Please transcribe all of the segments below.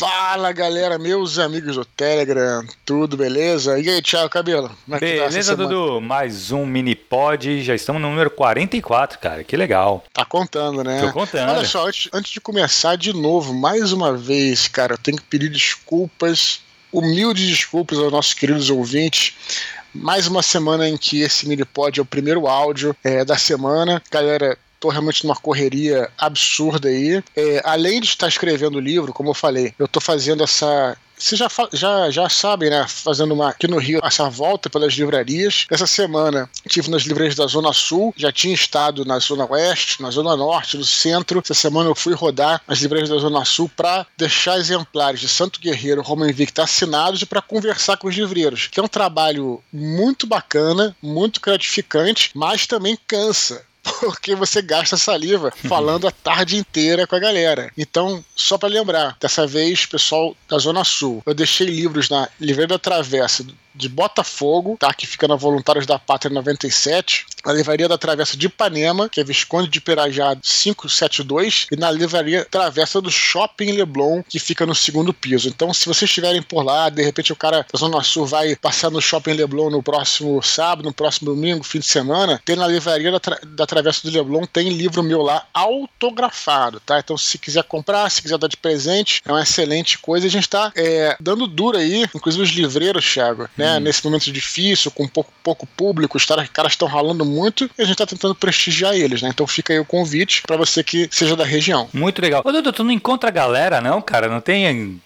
Fala galera, meus amigos do Telegram, tudo beleza? E aí, Thiago Cabelo? É beleza, tá Dudu? Mais um mini pod, já estamos no número 44, cara, que legal. Tá contando, né? Tô contando. Olha só, antes, antes de começar de novo, mais uma vez, cara, eu tenho que pedir desculpas, humildes desculpas aos nossos queridos ouvintes mais uma semana em que esse mini pod é o primeiro áudio é, da semana. Galera, tô realmente numa correria absurda aí. É, além de estar escrevendo o livro, como eu falei, eu tô fazendo essa vocês já, já, já sabem, né? Fazendo uma aqui no Rio essa volta pelas livrarias. Essa semana estive nas livrarias da Zona Sul, já tinha estado na Zona Oeste, na Zona Norte, no centro. Essa semana eu fui rodar as livrarias da Zona Sul para deixar exemplares de Santo Guerreiro, Roma Invicta assinados e para conversar com os livreiros, que é um trabalho muito bacana, muito gratificante, mas também cansa porque você gasta saliva falando a tarde inteira com a galera. Então, só para lembrar, dessa vez, pessoal da Zona Sul, eu deixei livros na Livraria da Travessa de Botafogo, tá? Que fica na Voluntários da Pátria 97, na Livraria da Travessa de Ipanema, que é Visconde de Pirajá 572, e na Livraria Travessa do Shopping Leblon, que fica no segundo piso. Então, se vocês estiverem por lá, de repente o cara da Zona Sul vai passar no Shopping Leblon no próximo sábado, no próximo domingo, fim de semana, tem na Livraria da, Tra da Travessa do Leblon, tem livro meu lá autografado, tá? Então, se quiser comprar, se quiser dar de presente, é uma excelente coisa. A gente tá é, dando duro aí, inclusive os livreiros, Thiago, né? Hum. Nesse momento difícil, com pouco, pouco público, os caras estão ralando muito e a gente está tentando prestigiar eles, né? Então fica aí o convite para você que seja da região. Muito legal. Ô, Dudu, tu não encontra a galera, não, cara? Não tem.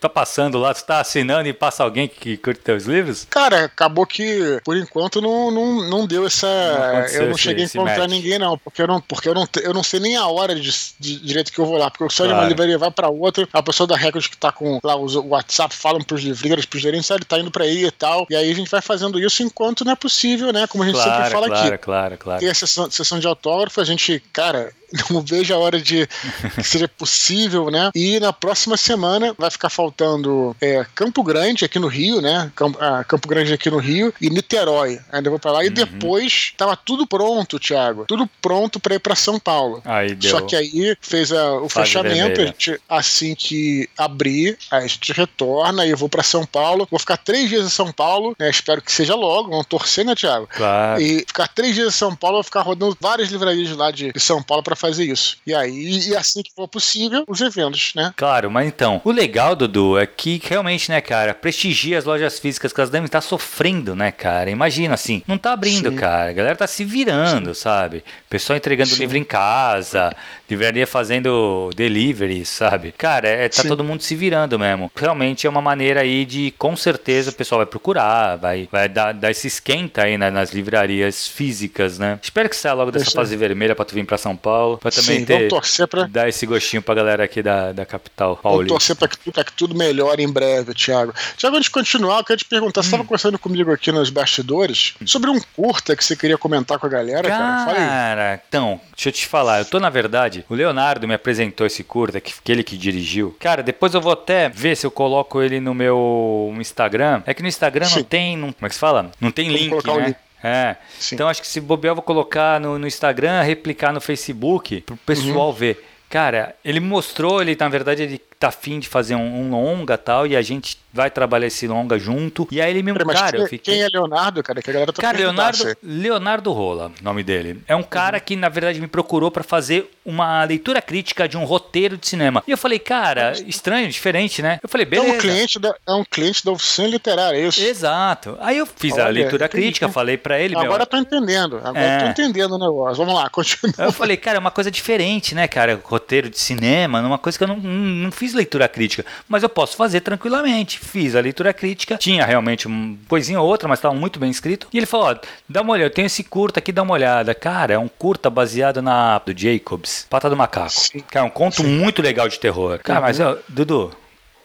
Tá passando lá, tu tá assinando e passa alguém que curte teus livros? Cara, acabou que, por enquanto, não, não, não deu essa. Não eu não cheguei a encontrar ninguém, não. Porque, eu não, porque eu, não, eu não sei nem a hora de, de direito que eu vou lá. Porque eu saio claro. de uma livraria, vai para outra, a pessoa da Record que tá com lá o WhatsApp falam pros livreiros, pros gerentes, ele tá indo para aí tal. E aí a gente vai fazendo isso enquanto não é possível, né? Como a gente claro, sempre fala claro, aqui. Claro, claro, Tem a sessão, sessão de autógrafo, a gente, cara, não vejo a hora de que seja possível, né? E na próxima semana vai ficar faltando é, Campo Grande aqui no Rio, né? Campo, ah, Campo Grande aqui no Rio e Niterói. Ainda vou pra lá. E uhum. depois tava tudo pronto, Thiago. Tudo pronto para ir para São Paulo. Aí deu. Só que aí fez a, o fechamento. Gente, assim que abrir, a gente retorna e eu vou para São Paulo. Vou ficar três dias em São Paulo, né? Espero que seja logo. Vamos torcer, né, Thiago? Claro. E ficar três dias em São Paulo, vou ficar rodando várias livrarias lá de, de São Paulo para fazer isso. E aí, e assim que for possível, os eventos, né? Claro, mas então, o legal, Dudu, é que realmente, né, cara, prestigia as lojas físicas que elas devem estar sofrendo, né, cara? Imagina assim, não tá abrindo, Sim. cara. A galera tá se virando, Sim. sabe? Pessoal entregando Sim. livro em casa, livraria fazendo delivery, sabe? Cara, é, tá todo mundo se virando mesmo. Realmente é uma maneira aí de, com certeza, o pessoal vai procurar, vai, vai dar, dar esse esquenta aí né, nas livrarias físicas, né? Espero que saia logo dessa fase vermelha pra tu vir pra São Paulo, pra também Sim, ter pra... dar esse gostinho pra galera aqui da, da capital paulista. Vamos torcer pra que, pra que tudo melhore em breve, Thiago. Thiago, antes de continuar, eu queria te perguntar, hum. você estava conversando comigo aqui nos bastidores sobre um curta que você queria comentar com a galera, cara? Cara, cara então, deixa eu te falar, eu tô na verdade, o Leonardo me apresentou esse curta, que, que ele que dirigiu. Cara, depois eu vou até ver se eu coloco ele no meu Instagram. É que no Instagram Sim. não tem, não, como é que se fala? Não tem Vamos link, né? É. Sim. Então acho que se bobear, eu vou colocar no, no Instagram, replicar no Facebook, pro pessoal uhum. ver. Cara, ele mostrou, ele na verdade ele tá afim de fazer um, um longa tal, e a gente vai trabalhar esse longa junto. E aí ele mesmo, cara, quem, eu fiquei... quem é Leonardo, cara? Que a galera tá Cara, Leonardo, Leonardo Rola, nome dele. É um cara uhum. que, na verdade, me procurou para fazer uma leitura crítica de um roteiro de cinema. E eu falei, cara, estranho, diferente, né? Eu falei, beleza. É um cliente da, é um cliente da oficina literária, é isso? Exato. Aí eu fiz Olha, a leitura entendi. crítica, falei para ele, Agora meu... eu tô entendendo, agora é. eu tô entendendo o negócio. Vamos lá, continua. Eu falei, cara, é uma coisa diferente, né, cara? Roteiro de cinema, uma coisa que eu não, não, não fiz leitura crítica mas eu posso fazer tranquilamente. Fiz a leitura crítica, tinha realmente uma coisinha ou outra, mas estava muito bem escrito. E ele falou: ó, dá uma olhada, eu tenho esse curta aqui, dá uma olhada. Cara, é um curta baseado na do Jacobs, Pata do Macaco. Sim. Cara, é um conto Sim. muito legal de terror. Cara, mas ó, Dudu,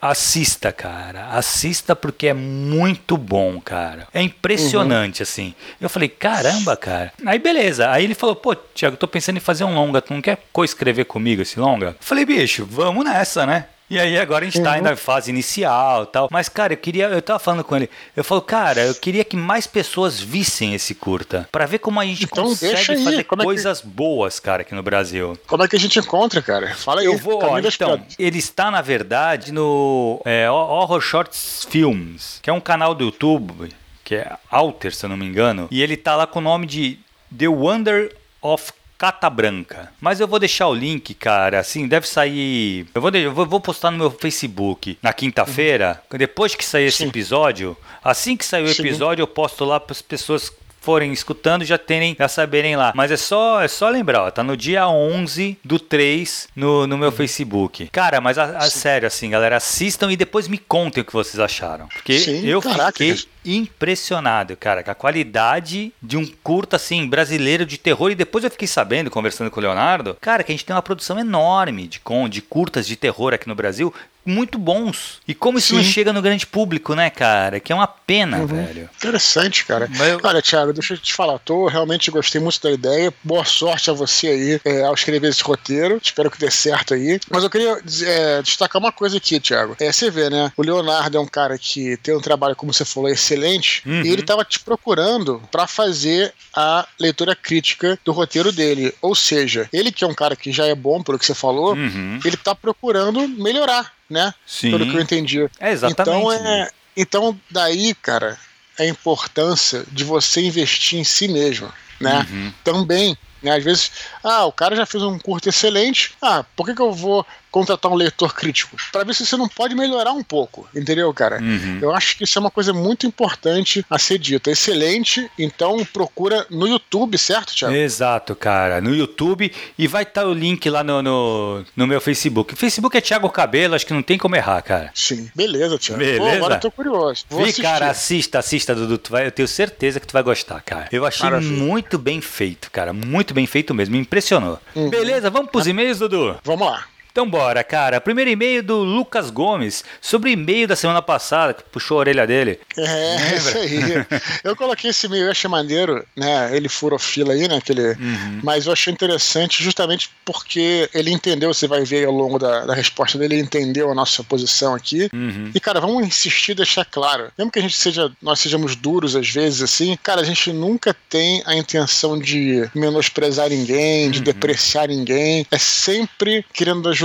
assista, cara. Assista porque é muito bom, cara. É impressionante, uhum. assim. Eu falei, caramba, cara. Aí beleza. Aí ele falou, pô, Thiago, tô pensando em fazer um longa. Tu não quer co-escrever comigo esse longa? Eu falei, bicho, vamos nessa, né? E aí agora a gente tá Uhum. ainda na fase inicial tal. Mas, cara, eu queria. Eu tava falando com ele. Eu falo, cara, eu queria que mais pessoas vissem esse curta. Pra ver como a gente Então, consegue fazer como é que- coisas boas, cara, aqui no Brasil. Como é que a gente encontra, cara? Fala aí. Eu vou, ó, então, ele está, na verdade, no é, Horror Shorts Films, que é um canal do YouTube, que é Alter, se eu não me engano, e ele tá lá com o nome de The Wonder of Cata Branca. Mas eu vou deixar o link, cara, assim, deve sair... Eu vou, eu vou- postar no meu Facebook na quinta-feira, depois que sair esse Sim. episódio, assim que sair o Sim. episódio, eu posto lá para as pessoas forem escutando já terem já saberem lá. Mas é só é só lembrar, ó, tá no dia 11 do 3 no, no meu Uhum. Facebook. Cara, mas a, a sério assim, galera, assistam e depois me contem o que vocês acharam. Porque Sim, eu caraca, fiquei impressionado, cara, com a qualidade de um curta assim brasileiro de terror e depois eu fiquei sabendo conversando com o Leonardo, cara, que a gente tem uma produção enorme de com de curtas de terror aqui no Brasil. Muito bons. E como isso não Sim. chega no grande público, né, cara? Que é uma pena, Uhum. velho. Interessante, cara. Mas eu- Olha, Thiago, deixa eu te falar. Tô realmente gostei muito da ideia. Boa sorte a você aí é, ao escrever esse roteiro. Espero que dê certo aí. Mas eu queria é, destacar uma coisa aqui, Thiago. É, você vê, né? O Leonardo é um cara que tem um trabalho, como você falou, excelente. Uhum. E ele tava te procurando para fazer a leitura crítica do roteiro dele. Ou seja, ele que é um cara que já é bom, pelo que você falou, Uhum. ele tá procurando melhorar, né? Sim. Pelo que eu entendi. É exatamente. Então, é, então daí, cara, a importância de você investir em si mesmo, né? Uhum. Também, né? Às vezes, ah, o cara já fez um curto excelente, ah, por que, que eu vou contratar um leitor crítico? Pra ver se você não pode melhorar um pouco, entendeu, cara? Uhum. Eu acho que isso é uma coisa muito importante a ser dita. Excelente, então procura no YouTube, certo, Thiago? Exato, cara. No YouTube e vai estar o link lá no, no, no meu Facebook. O Facebook é Thiago Cabelo, acho que não tem como errar, cara. Sim, beleza, Thiago. Pô, Beleza. agora eu tô curioso. Vou Vi, assistir. cara, assista, assista, Dudu. Tu vai, eu tenho certeza que tu vai gostar, cara. Eu achei Maravilha. muito bem feito, cara. Muito bem feito mesmo. Me impressionou. Uhum. Beleza, vamos pros e-mails, Dudu? Vamos lá. Então bora, cara. Primeiro e-mail do Lucas Gomes sobre o e-mail da semana passada, que puxou a orelha dele. É, Lembra? isso aí. Eu coloquei esse meio, eu achei maneiro, né? Ele furou fila aí, né? Aquele, Uhum. Mas eu achei interessante justamente porque ele entendeu, você vai ver ao longo da, da resposta dele, ele entendeu a nossa posição aqui. Uhum. E, cara, vamos insistir, deixar claro. Mesmo que a gente seja, nós sejamos duros às vezes, assim, cara, a gente nunca tem a intenção de menosprezar ninguém, Uhum. de depreciar ninguém. É sempre querendo ajudar.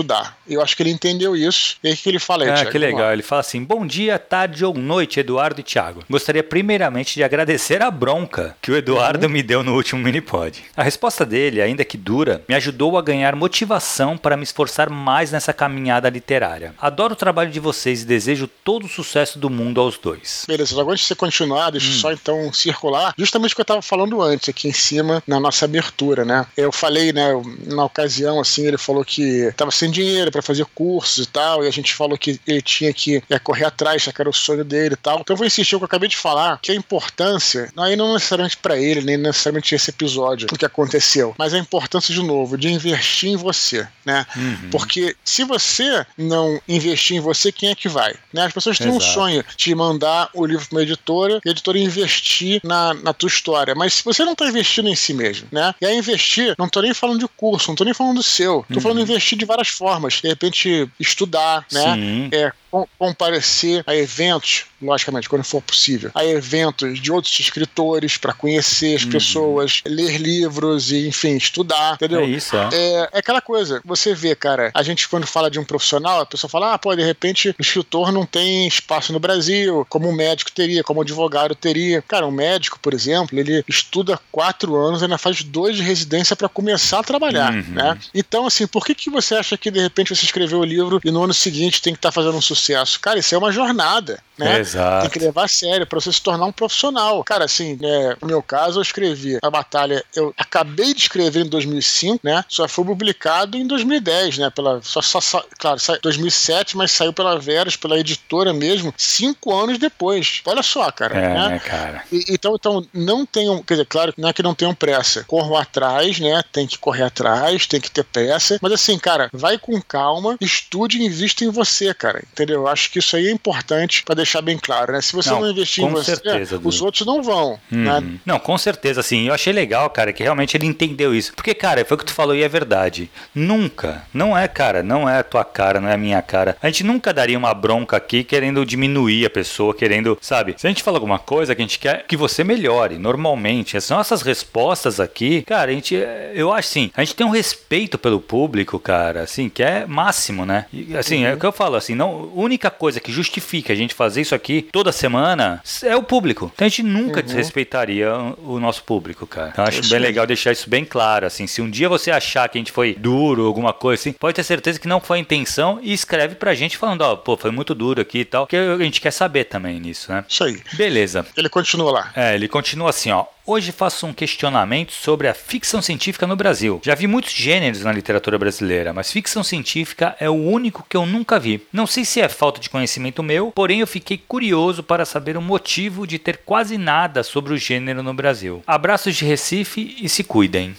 Eu acho que ele entendeu isso. E aí o que ele fala aí, Ah, Thiago? que legal. Ele fala assim: Bom dia, tarde ou noite, Eduardo e Thiago. Gostaria primeiramente de agradecer a bronca que o Eduardo Uhum. me deu no último minipod. A resposta dele, ainda que dura, me ajudou a ganhar motivação para me esforçar mais nessa caminhada literária. Adoro o trabalho de vocês e desejo todo o sucesso do mundo aos dois. Beleza, agora antes de você continuar, deixa eu Hum. só então circular, justamente o que eu estava falando antes, aqui em cima, na nossa abertura, né? Eu falei, né, na ocasião, assim, ele falou que estava sem dinheiro para fazer cursos e tal, e a gente falou que ele tinha que é, correr atrás, que era o sonho dele e tal. Então eu vou insistir o que eu acabei de falar, que a importância, aí não necessariamente para ele, nem necessariamente esse episódio, o que aconteceu, mas a importância, de novo, de investir em você, né? Uhum. Porque se você não investir em você, quem é que vai? Né? As pessoas têm um Exato. sonho de mandar o livro para uma editora e a editora investir na, na tua história. Mas se você não está investindo em si mesmo, né? E aí investir, não tô nem falando de curso, não tô nem falando do seu. Tô falando de investir de várias formas. De repente, estudar, né? Sim. É, comparecer a eventos, logicamente, quando for possível, a eventos de outros escritores para conhecer as pessoas, ler livros e, enfim, estudar, entendeu? É isso, ó. É, é aquela coisa, você vê, cara, a gente quando fala de um profissional, a pessoa fala, ah, pô, de repente o escritor não tem espaço no Brasil, como um médico teria, como um advogado teria. Cara, um médico, por exemplo, ele estuda quatro anos, ainda faz dois de residência para começar a trabalhar, Uhum. né? Então, assim, por que, que você acha que de repente você escreveu o livro e no ano seguinte tem que estar fazendo um sucesso? Cara, isso é uma jornada, né? Exato. Tem que levar a sério para você se tornar um profissional. Cara, assim, é, no meu caso, eu escrevi a batalha, eu acabei de escrever em 2005, né? Só foi publicado em 2010, né? Pela, só, só, só- claro, sa- 2007, mas saiu pela Veras, pela editora mesmo, cinco anos depois. Olha só, cara. É, né? né, cara? E- Então, então, não tenham, quer dizer, claro, não é que não tenham pressa. Corram atrás, né? Tem que correr atrás, tem que ter pressa. Mas assim, cara, vai com calma, estude e invista em você, cara. Entendeu? Entendeu? Eu acho que isso aí é importante para deixar bem claro, né? Se você não, não investir em você, certeza, os outros não vão. Uhum. Né? Não, com certeza, assim. Eu achei legal, cara, que realmente ele entendeu isso. Porque, cara, foi o que tu falou e é verdade. Nunca, não é, cara, não é a tua cara, não é a minha cara. A gente nunca daria uma bronca aqui querendo diminuir a pessoa, querendo, sabe? Se a gente fala alguma coisa que a gente quer que você melhore, normalmente, as nossas respostas aqui, cara, a gente, eu acho assim, a gente tem um respeito pelo público, cara, assim, que é máximo, né? E, assim, uhum. é o que eu falo, assim, não, única coisa que justifica a gente fazer isso aqui toda semana é o público. Então a gente nunca uhum. desrespeitaria o nosso público, cara. Então acho bem legal deixar isso bem claro, assim, se um dia você achar que a gente foi duro, alguma coisa assim, pode ter certeza que não foi a intenção e escreve pra gente falando, ó, oh, pô, foi muito duro aqui e tal, que a gente quer saber também nisso, né? Isso aí. Beleza. Ele continua lá. É, ele continua assim, ó. Hoje faço um questionamento sobre a ficção científica no Brasil. Já vi muitos gêneros na literatura brasileira, mas ficção científica é o único que eu nunca vi. Não sei se é falta de conhecimento meu, porém eu fiquei curioso para saber o motivo de ter quase nada sobre o gênero no Brasil. Abraços de Recife e se cuidem.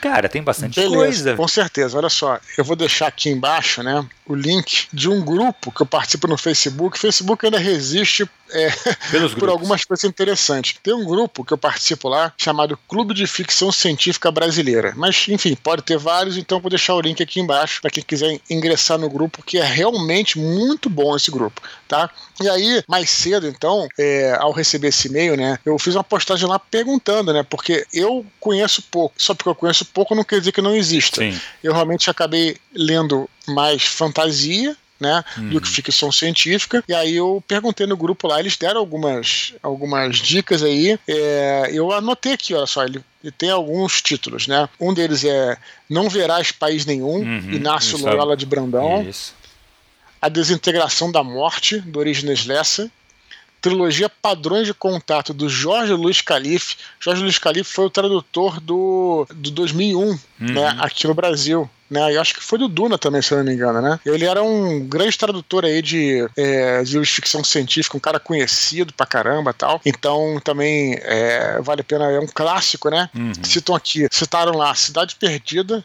Cara, tem bastante Beleza, coisa. Com certeza. Olha só, eu vou deixar aqui embaixo, né, o link de um grupo que eu participo no Facebook. O Facebook ainda resiste é, por algumas coisas interessantes. Tem um grupo que eu participo lá chamado Clube de Ficção Científica Brasileira. Mas, enfim, pode ter vários, então vou deixar o link aqui embaixo para quem quiser ingressar no grupo, que é realmente muito bom esse grupo, tá? E aí, mais cedo, então, é, ao receber esse e-mail, né, eu fiz uma postagem lá perguntando, né, porque eu conheço pouco. Só porque eu conheço pouco não quer dizer que não exista. Sim. Eu realmente acabei lendo mais fantasia, né, uhum. do que ficção científica. E aí eu perguntei no grupo lá, eles deram algumas, algumas dicas aí. É, eu anotei aqui, olha só, ele, ele, tem alguns títulos, né? Um deles é Não Verás País Nenhum, uhum, Inácio Loyola de Brandão. Isso. A Desintegração da Morte, do Orígenes Lessa trilogia Padrões de Contato do Jorge Luiz Calife. Jorge Luiz Calife foi o tradutor do, do 2001, uhum. né, aqui no Brasil. Né, eu acho que foi do Duna também, se eu não me engano, né? Ele era um grande tradutor aí de, é, de ficção científica, um cara conhecido pra caramba tal. Então também é, vale a pena, é um clássico, né? Uhum. Citam aqui, citaram lá Cidade Perdida,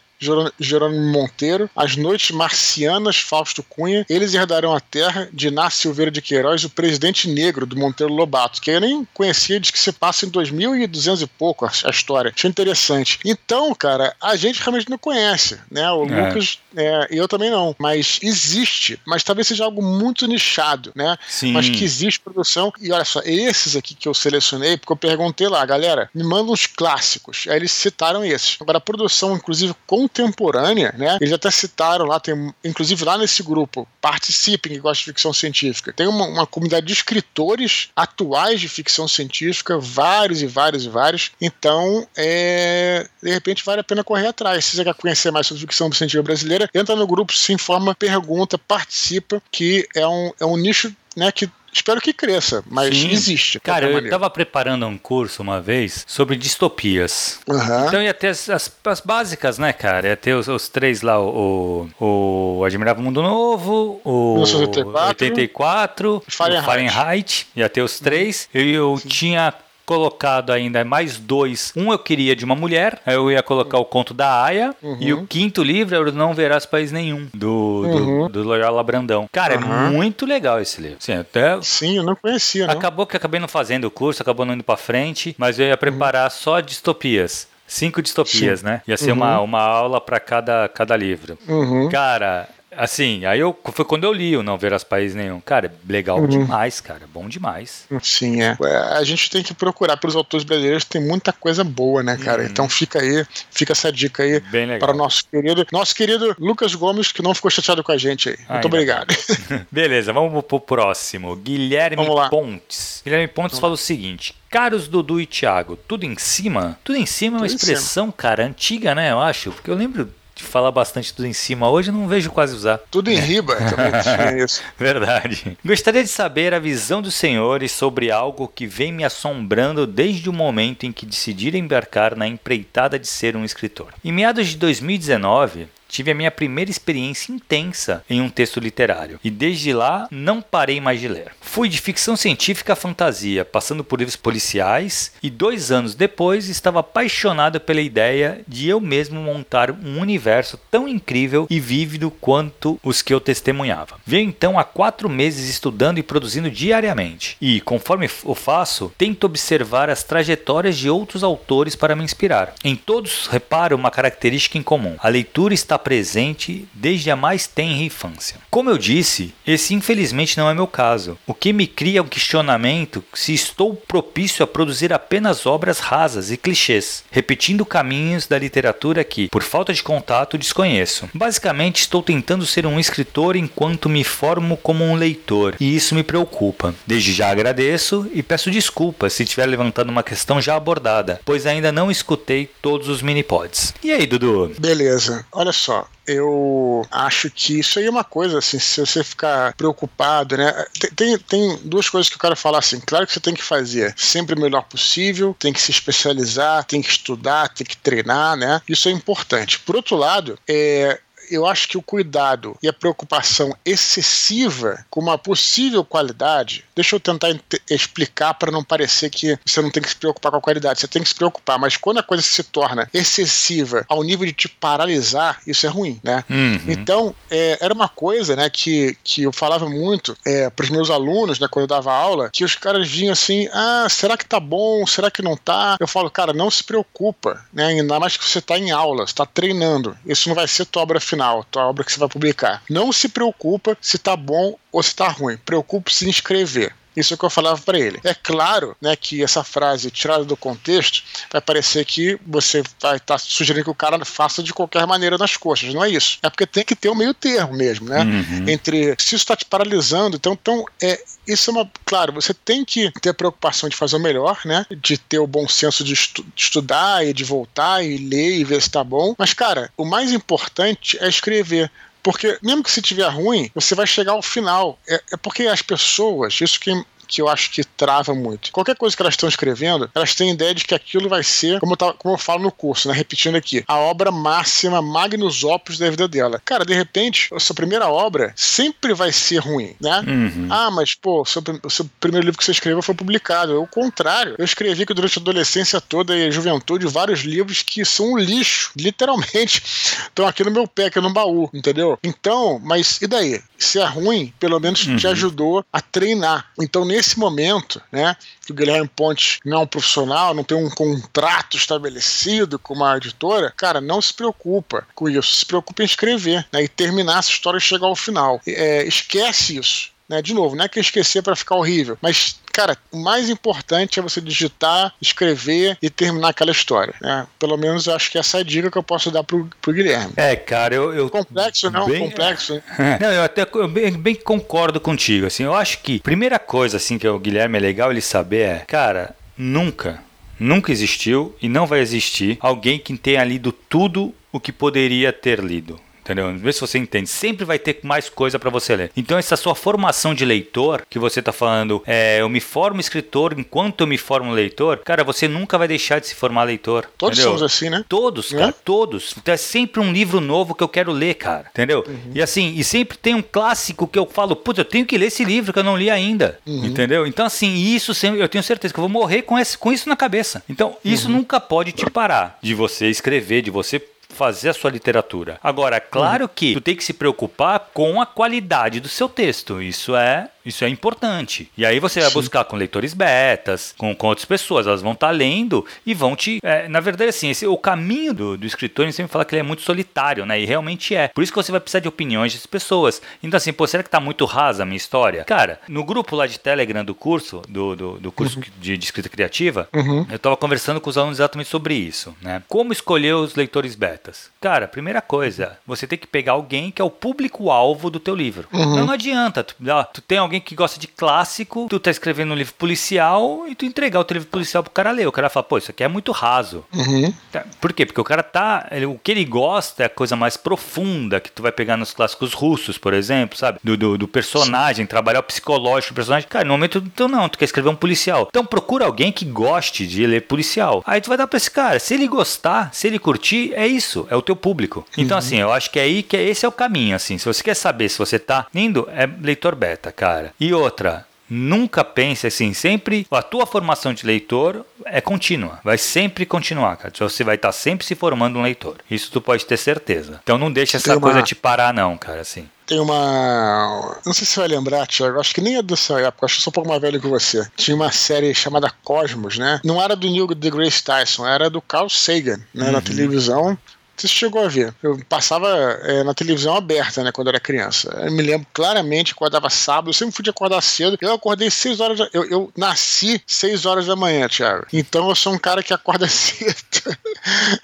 Jerônimo Monteiro, As Noites Marcianas, Fausto Cunha, Eles Herdarão a Terra, de Inácio Silveira de Queiroz, O Presidente Negro, do Monteiro Lobato, que eu nem conhecia, diz que se passa em 2200 e pouco a, história. Achei interessante. Então, cara, a gente realmente não conhece, né? O é. Lucas é, eu também não, mas existe, mas talvez seja algo muito nichado, né? Sim. Mas que existe produção. E olha só, esses aqui que eu selecionei, porque eu perguntei lá, galera, me manda uns clássicos. Aí eles citaram esses. Agora, a produção, inclusive, com contemporânea, né? Eles até citaram lá, tem, inclusive lá nesse grupo, participem que gosta de ficção científica. Tem uma, uma comunidade de escritores atuais de ficção científica, vários e vários e vários. Então, é, de repente, vale a pena correr atrás. Se você quer conhecer mais sobre ficção científica brasileira, entra no grupo, se informa, pergunta, participa, que é um, é um nicho né, que Espero que cresça, mas Sim. existe. Cara, eu estava preparando um curso uma vez sobre distopias. Uhum. Então ia ter as, as, as, básicas, né, cara? Ia ter os, os três lá: o, o, o Admirável Mundo Novo, o 1984, 84, Fahrenheit. o Fahrenheit. Ia ter os três. Eu, eu tinha colocado ainda mais dois. Um eu queria de uma mulher, aí eu ia colocar o conto da Aya, uhum. e o quinto livro eu Não Verás País Nenhum, do, uhum. do, do Loyola Brandão. Cara, uhum. é muito legal esse livro. Sim, até... Sim, eu não conhecia, não. Acabou que acabei não fazendo o curso, acabou não indo pra frente, mas eu ia preparar só distopias. Cinco distopias, Sim. né? Ia ser uma, uhum. uma aula para cada, cada livro. Uhum. Cara, Assim, aí eu foi quando eu li o Não Ver as País Nenhum. Cara, legal uhum. demais, cara. Bom demais. Sim, é. é. A gente tem que procurar pelos autores brasileiros, tem muita coisa boa, né, cara? Uhum. Então fica aí, fica essa dica aí para o nosso querido, nosso querido Lucas Gomes, que não ficou chateado com a gente aí. Muito obrigado. Beleza, vamos pro próximo. Guilherme Pontes. Guilherme Pontes fala o seguinte: Caros Dudu e Thiago, tudo em cima? Tudo em cima é uma expressão, cara, antiga, né? Eu acho. Porque eu lembro de falar bastante tudo em cima hoje, não vejo quase usar. Tudo em riba, também é isso. Verdade. Gostaria de saber a visão dos senhores sobre algo que vem me assombrando desde o momento em que decidi embarcar na empreitada de ser um escritor. Em meados de 2019, tive a minha primeira experiência intensa em um texto literário. E desde lá não parei mais de ler. Fui de ficção científica a fantasia, passando por livros policiais, e dois anos depois estava apaixonado pela ideia de eu mesmo montar um universo tão incrível e vívido quanto os que eu testemunhava. Venho então há quatro meses estudando e produzindo diariamente, e conforme o faço, tento observar as trajetórias de outros autores para me inspirar. Em todos reparo uma característica em comum: a leitura está presente desde a mais tenra infância. Como eu disse, esse infelizmente não é meu caso, o que me cria um questionamento se estou propício a produzir apenas obras rasas e clichês, repetindo caminhos da literatura que, por falta de contato, desconheço. Basicamente, estou tentando ser um escritor enquanto me formo como um leitor, e isso me preocupa. Desde já agradeço e peço desculpas se estiver levantando uma questão já abordada, pois ainda não escutei todos os mini-pods. E aí, Dudu? Beleza. Olha só, eu acho que isso aí é uma coisa, assim, se você ficar preocupado, né? Tem, tem duas coisas que eu quero falar, assim. Claro que você tem que fazer sempre o melhor possível, tem que se especializar, tem que estudar, tem que treinar, né? Isso é importante. Por outro lado, é, eu acho que o cuidado e a preocupação excessiva com uma possível qualidade, deixa eu tentar explicar para não parecer que você não tem que se preocupar com a qualidade, você tem que se preocupar, mas quando a coisa se torna excessiva ao nível de te paralisar, isso é ruim, né? Uhum. Então, é, era uma coisa, né, que, que eu falava muito é, para os meus alunos, né, quando eu dava aula, que os caras vinham assim, ah, será que tá bom, será que não tá? Eu falo, cara, não se preocupa, né, ainda mais que você está em aula, você está treinando, isso não vai ser tua obra final final, tua obra que você vai publicar. Não se preocupa se tá bom ou se tá ruim. Preocupe-se em escrever. Isso é o que eu falava para ele. É claro né, que essa frase tirada do contexto vai parecer que você vai estar tá sugerindo que o cara faça de qualquer maneira nas coxas. Não é isso. É porque tem que ter um meio termo mesmo, né? Uhum. Entre se isso está te paralisando, então, então é, isso é uma. Claro, você tem que ter a preocupação de fazer o melhor, né? De ter o bom senso de, estu, de estudar e de voltar e ler e ver se está bom. Mas, cara, o mais importante é escrever. Porque mesmo que se tiver ruim, você vai chegar ao final. É, é porque as pessoas, isso que que eu acho que trava muito. Qualquer coisa que elas estão escrevendo, elas têm ideia de que aquilo vai ser, como eu, tá, como eu falo no curso, né? Repetindo aqui, a obra máxima, magnus opus da vida dela. Cara, de repente, a sua primeira obra sempre vai ser ruim, né? Uhum. Ah, mas, pô, o seu, o seu, primeiro livro que você escreveu foi publicado. É o contrário. Eu escrevi que durante a adolescência toda e a juventude vários livros que são um lixo, literalmente. Estão aqui no meu pé, aqui no baú, entendeu? Então, mas e daí? Se é ruim, pelo menos uhum. te ajudou a treinar. Então, nesse momento, né, que o Guilherme Ponte não é um profissional, não tem um contrato estabelecido com uma editora, cara, não se preocupa com isso. Se preocupe em escrever né, e terminar essa história e chegar ao final. É, esquece isso. Né? De novo, não é que esquecer para ficar horrível, mas cara, o mais importante é você digitar, escrever e terminar aquela história. Né? Pelo menos eu acho que essa é a dica que eu posso dar pro, pro Guilherme. É, cara, eu. eu complexo, não? Bem, complexo. não, eu até eu bem, bem, concordo contigo. Assim, eu acho que primeira coisa assim que o Guilherme é legal ele saber é, cara, nunca. Nunca existiu e não vai existir alguém que tenha lido tudo o que poderia ter lido. Entendeu? Vê se você entende. Sempre vai ter mais coisa para você ler. Então, essa sua formação de leitor, que você tá falando, é, eu me formo escritor enquanto eu me formo leitor, cara, você nunca vai deixar de se formar leitor. Todos entendeu? somos assim, né? Todos, é? cara, todos. Então, é sempre um livro novo que eu quero ler, cara. Entendeu? Uhum. E assim, e sempre tem um clássico que eu falo, putz, eu tenho que ler esse livro que eu não li ainda. Uhum. Entendeu? Então, assim, isso sempre, eu tenho certeza que eu vou morrer com, esse, com isso na cabeça. Então, isso uhum. nunca pode te parar de você escrever, de você fazer a sua literatura. Agora, claro uhum. que tu tem que se preocupar com a qualidade do seu texto. Isso é isso é importante. E aí você vai Sim. buscar com leitores betas, com, com outras pessoas, elas vão estar tá lendo e vão te. É, na verdade, assim, esse, o caminho do, do escritor, a gente sempre fala que ele é muito solitário, né? E realmente é. Por isso que você vai precisar de opiniões das pessoas. Então, assim, pô, será que tá muito rasa a minha história? Cara, no grupo lá de Telegram do curso, do, do, do curso uhum. de, de, escrita criativa, uhum. eu tava conversando com os alunos exatamente sobre isso, né? Como escolher os leitores betas? Cara, primeira coisa, você tem que pegar alguém que é o público-alvo do teu livro. Uhum. Não, não adianta. Tu, tu tem alguém alguém que gosta de clássico, tu tá escrevendo um livro policial e tu entregar o teu livro policial pro cara ler. O cara fala, pô, isso aqui é muito raso. Uhum. Tá, Por quê? Porque o cara tá. ele- o que ele gosta é a coisa mais profunda que tu vai pegar nos clássicos russos, por exemplo, sabe? Do, do, do personagem, trabalhar o psicológico do personagem. Cara, no momento tu não, tu quer escrever um policial. Então procura alguém que goste de ler policial. Aí tu vai dar pra esse cara. Se ele gostar, se ele curtir, é isso, é o teu público. Então, assim, eu acho que é aí que é- esse é o caminho, assim. Se você quer saber se você tá indo, é leitor beta, cara. E outra. Nunca pense assim, sempre a tua formação de leitor é contínua, vai sempre continuar, cara. Você vai estar sempre se formando um leitor. Isso tu pode ter certeza. Então não deixa essa uma- coisa te parar não, cara, assim. Tem uma. Não sei se você vai lembrar, Thiago. Acho que nem é dessa época. Acho que eu sou um pouco mais velho que você. Tinha uma série chamada Cosmos, né? Não era do Neil deGrasse Tyson, era do Carl Sagan, né? Na televisão. Você chegou a ver. Eu passava é, na televisão aberta, né, quando era criança. Eu me lembro claramente, acordava sábado, eu sempre fui de acordar cedo. Eu acordei 6 horas da... eu, eu nasci 6 horas da manhã, Thiago. Então eu sou um cara que acorda cedo.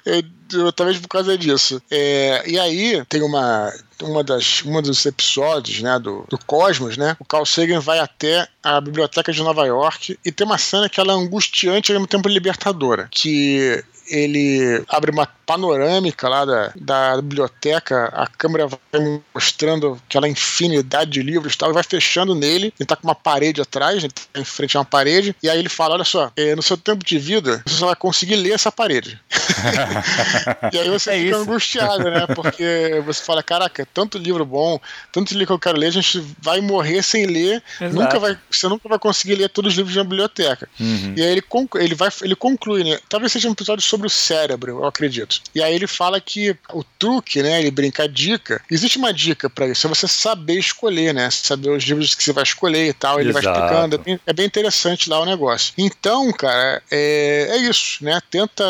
eu, eu- talvez por causa disso. É, e aí tem uma uma das um dos episódios né do, do Cosmos né o Carl Sagan vai até a biblioteca de Nova York e tem uma cena que ela é angustiante e ao mesmo tempo libertadora que ele abre uma panorâmica lá da, da biblioteca, a câmera vai mostrando aquela infinidade de livros e tal, e vai fechando nele, ele tá com uma parede atrás, ele tá em frente a uma parede, e aí ele fala, olha só, eh, no seu tempo de vida, você só vai conseguir ler essa parede. e aí você É fica isso. angustiado, né? Porque você fala, caraca, tanto livro bom, tanto livro que eu quero ler, a gente vai morrer sem ler, Exato. nunca vai, você nunca vai conseguir ler todos os livros da biblioteca. Uhum. E aí ele, ele, vai, ele conclui, né? Talvez seja um episódio sobre o cérebro, eu acredito. E aí ele fala que o truque, né? Ele brinca a dica. Existe uma dica pra isso, é você saber escolher, né? Saber os livros que você vai escolher e tal. Ele vai Exato. explicando. É bem, é bem interessante lá o negócio. Então, cara, é, é isso, né? Tenta,